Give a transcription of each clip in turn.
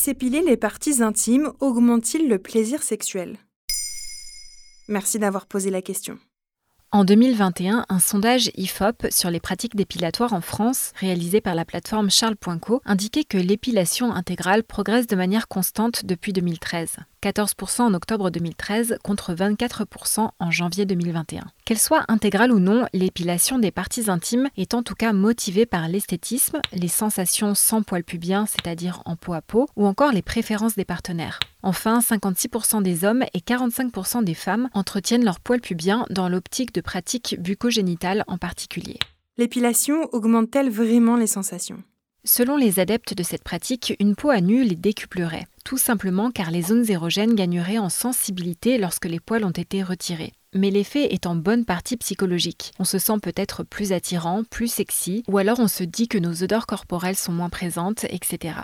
S'épiler les parties intimes augmente-t-il le plaisir sexuel? Merci d'avoir posé la question. En 2021, un sondage IFOP sur les pratiques dépilatoires en France, réalisé par la plateforme Charles.co, indiquait que l'épilation intégrale progresse de manière constante depuis 2013. 14% en octobre 2013 contre 24% en janvier 2021. Qu'elle soit intégrale ou non, l'épilation des parties intimes est en tout cas motivée par l'esthétisme, les sensations sans poils pubiens, c'est-à-dire en peau à peau, ou encore les préférences des partenaires. Enfin, 56% des hommes et 45% des femmes entretiennent leurs poils pubiens dans l'optique de pratiques bucogénitales en particulier. L'épilation augmente-t-elle vraiment les sensations? Selon les adeptes de cette pratique, une peau à nu les décuplerait, tout simplement car les zones érogènes gagneraient en sensibilité lorsque les poils ont été retirés. Mais l'effet est en bonne partie psychologique. On se sent peut-être plus attirant, plus sexy, ou alors on se dit que nos odeurs corporelles sont moins présentes, etc.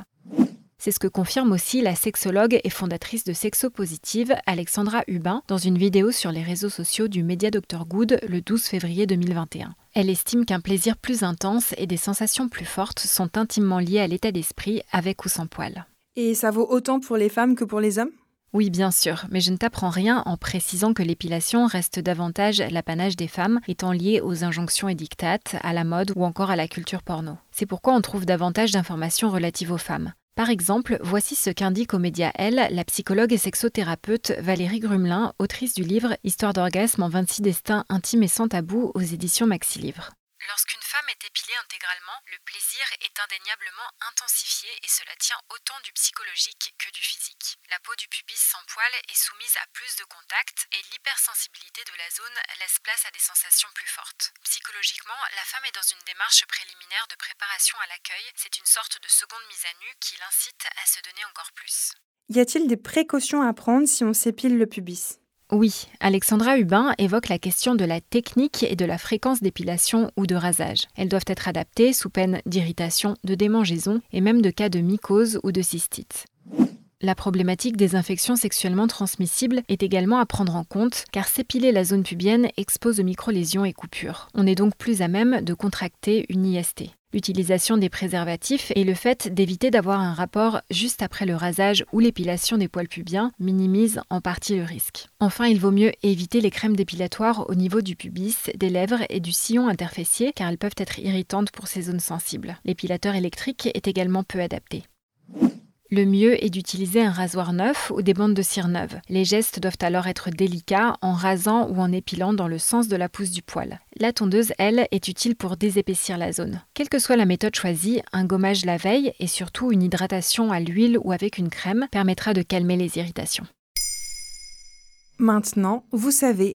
C'est ce que confirme aussi la sexologue et fondatrice de Sexo Positive, Alexandra Hubin, dans une vidéo sur les réseaux sociaux du média Dr Good le 12 février 2021. Elle estime qu'un plaisir plus intense et des sensations plus fortes sont intimement liés à l'état d'esprit avec ou sans poils. Et ça vaut autant pour les femmes que pour les hommes? Oui, bien sûr, mais je ne t'apprends rien en précisant que l'épilation reste davantage l'apanage des femmes, étant liée aux injonctions édictates, à la mode ou encore à la culture porno. C'est pourquoi on trouve davantage d'informations relatives aux femmes. Par exemple, voici ce qu'indique aux médias Elle la psychologue et sexothérapeute Valérie Grumelin, autrice du livre Histoire d'orgasme en 26 destins intimes et sans tabou aux éditions Maxi Livre. Lorsqu'une femme est épilée intégralement, le plaisir est indéniablement intensifié et cela tient autant du psychologique que du physique. La peau du pubis sans poil est soumise à plus de contacts et l'hypersensibilité de la zone laisse place à des sensations plus fortes. Psychologiquement, la femme est dans une démarche préliminaire de préparation à l'accueil, c'est une sorte de seconde mise à nu qui l'incite à se donner encore plus. Y a-t-il des précautions à prendre si on s'épile le pubis? Oui, Alexandra Hubin évoque la question de la technique et de la fréquence d'épilation ou de rasage. Elles doivent être adaptées sous peine d'irritation, de démangeaison et même de cas de mycose ou de cystite. La problématique des infections sexuellement transmissibles est également à prendre en compte car s'épiler la zone pubienne expose aux micro-lésions et coupures. On est donc plus à même de contracter une IST l'utilisation des préservatifs et le fait d'éviter d'avoir un rapport juste après le rasage ou l'épilation des poils pubiens minimise en partie le risque. Enfin, il vaut mieux éviter les crèmes dépilatoires au niveau du pubis, des lèvres et du sillon interfessier car elles peuvent être irritantes pour ces zones sensibles. L'épilateur électrique est également peu adapté. Le mieux est d'utiliser un rasoir neuf ou des bandes de cire neuves. Les gestes doivent alors être délicats en rasant ou en épilant dans le sens de la pousse du poil. La tondeuse, elle, est utile pour désépaissir la zone. Quelle que soit la méthode choisie, un gommage la veille et surtout une hydratation à l'huile ou avec une crème permettra de calmer les irritations. Maintenant, vous savez